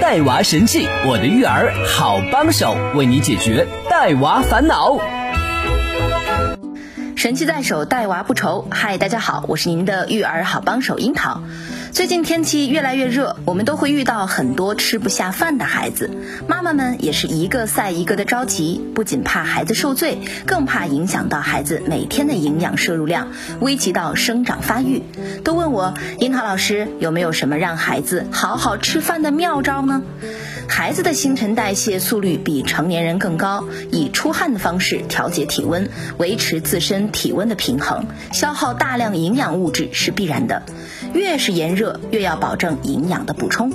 带娃神器，我的育儿好帮手，为你解决带娃烦恼。神器在手，带娃不愁。嗨，大家好，我是您的育儿好帮手樱桃。最近天气越来越热，我们都会遇到很多吃不下饭的孩子，妈妈们也是一个赛一个的着急，不仅怕孩子受罪，更怕影响到孩子每天的营养摄入量，危及到生长发育。都问我樱桃老师有没有什么让孩子好好吃饭的妙招呢？孩子的新陈代谢速率比成年人更高，以出汗的方式调节体温，维持自身体温的平衡，消耗大量营养物质是必然的。越是炎热，越要保证营养的补充。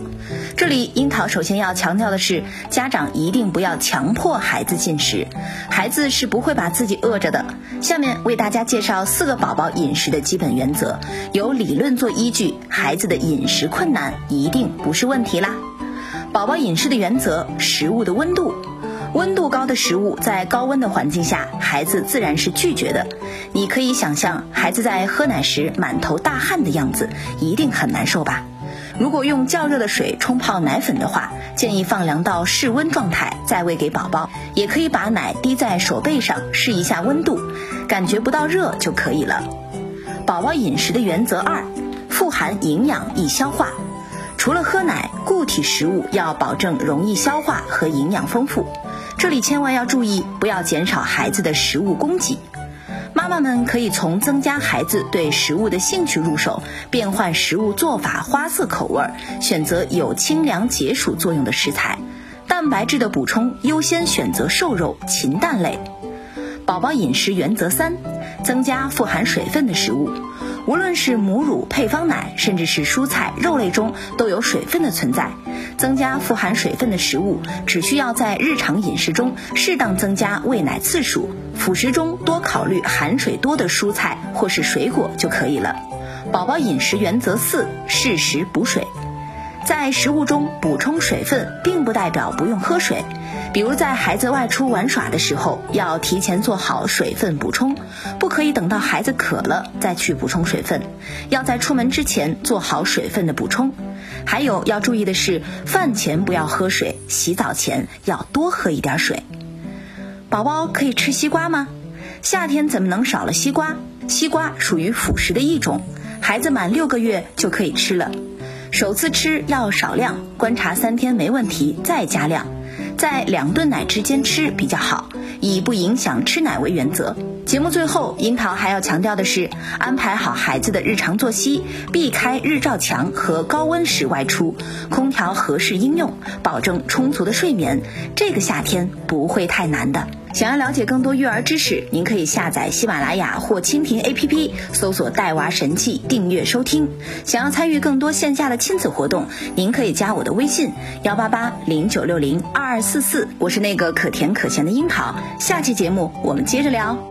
这里樱桃首先要强调的是，家长一定不要强迫孩子进食，孩子是不会把自己饿着的。下面为大家介绍四个宝宝饮食的基本原则，有理论做依据，孩子的饮食困难一定不是问题啦。宝宝饮食的原则：食物的温度，温度高的食物在高温的环境下，孩子自然是拒绝的。你可以想象孩子在喝奶时满头大汗的样子，一定很难受吧？如果用较热的水冲泡奶粉的话，建议放凉到室温状态再喂给宝宝。也可以把奶滴在手背上试一下温度，感觉不到热就可以了。宝宝饮食的原则二：富含营养易消化。除了喝奶，固体食物要保证容易消化和营养丰富。这里千万要注意，不要减少孩子的食物供给。妈妈们可以从增加孩子对食物的兴趣入手，变换食物做法、花色、口味，选择有清凉解暑作用的食材。蛋白质的补充优先选择瘦肉、禽蛋类。宝宝饮食原则三：增加富含水分的食物。无论是母乳、配方奶，甚至是蔬菜、肉类中都有水分的存在。增加富含水分的食物，只需要在日常饮食中适当增加喂奶次数，辅食中多考虑含水多的蔬菜或是水果就可以了。宝宝饮食原则四：适时补水。在食物中补充水分，并不代表不用喝水。比如在孩子外出玩耍的时候，要提前做好水分补充，不可以等到孩子渴了再去补充水分，要在出门之前做好水分的补充。还有要注意的是，饭前不要喝水，洗澡前要多喝一点水。宝宝可以吃西瓜吗？夏天怎么能少了西瓜？西瓜属于辅食的一种，孩子满六个月就可以吃了。首次吃要少量，观察三天没问题再加量。在两顿奶之间吃比较好，以不影响吃奶为原则。节目最后，樱桃还要强调的是，安排好孩子的日常作息，避开日照强和高温时外出，空调合适应用，保证充足的睡眠。这个夏天不会太难的。想要了解更多育儿知识，您可以下载喜马拉雅或蜻蜓 APP，搜索“带娃神器”订阅收听。想要参与更多线下的亲子活动，您可以加我的微信：幺八八零九六零二二四四。我是那个可甜可咸的樱桃。下期节目我们接着聊。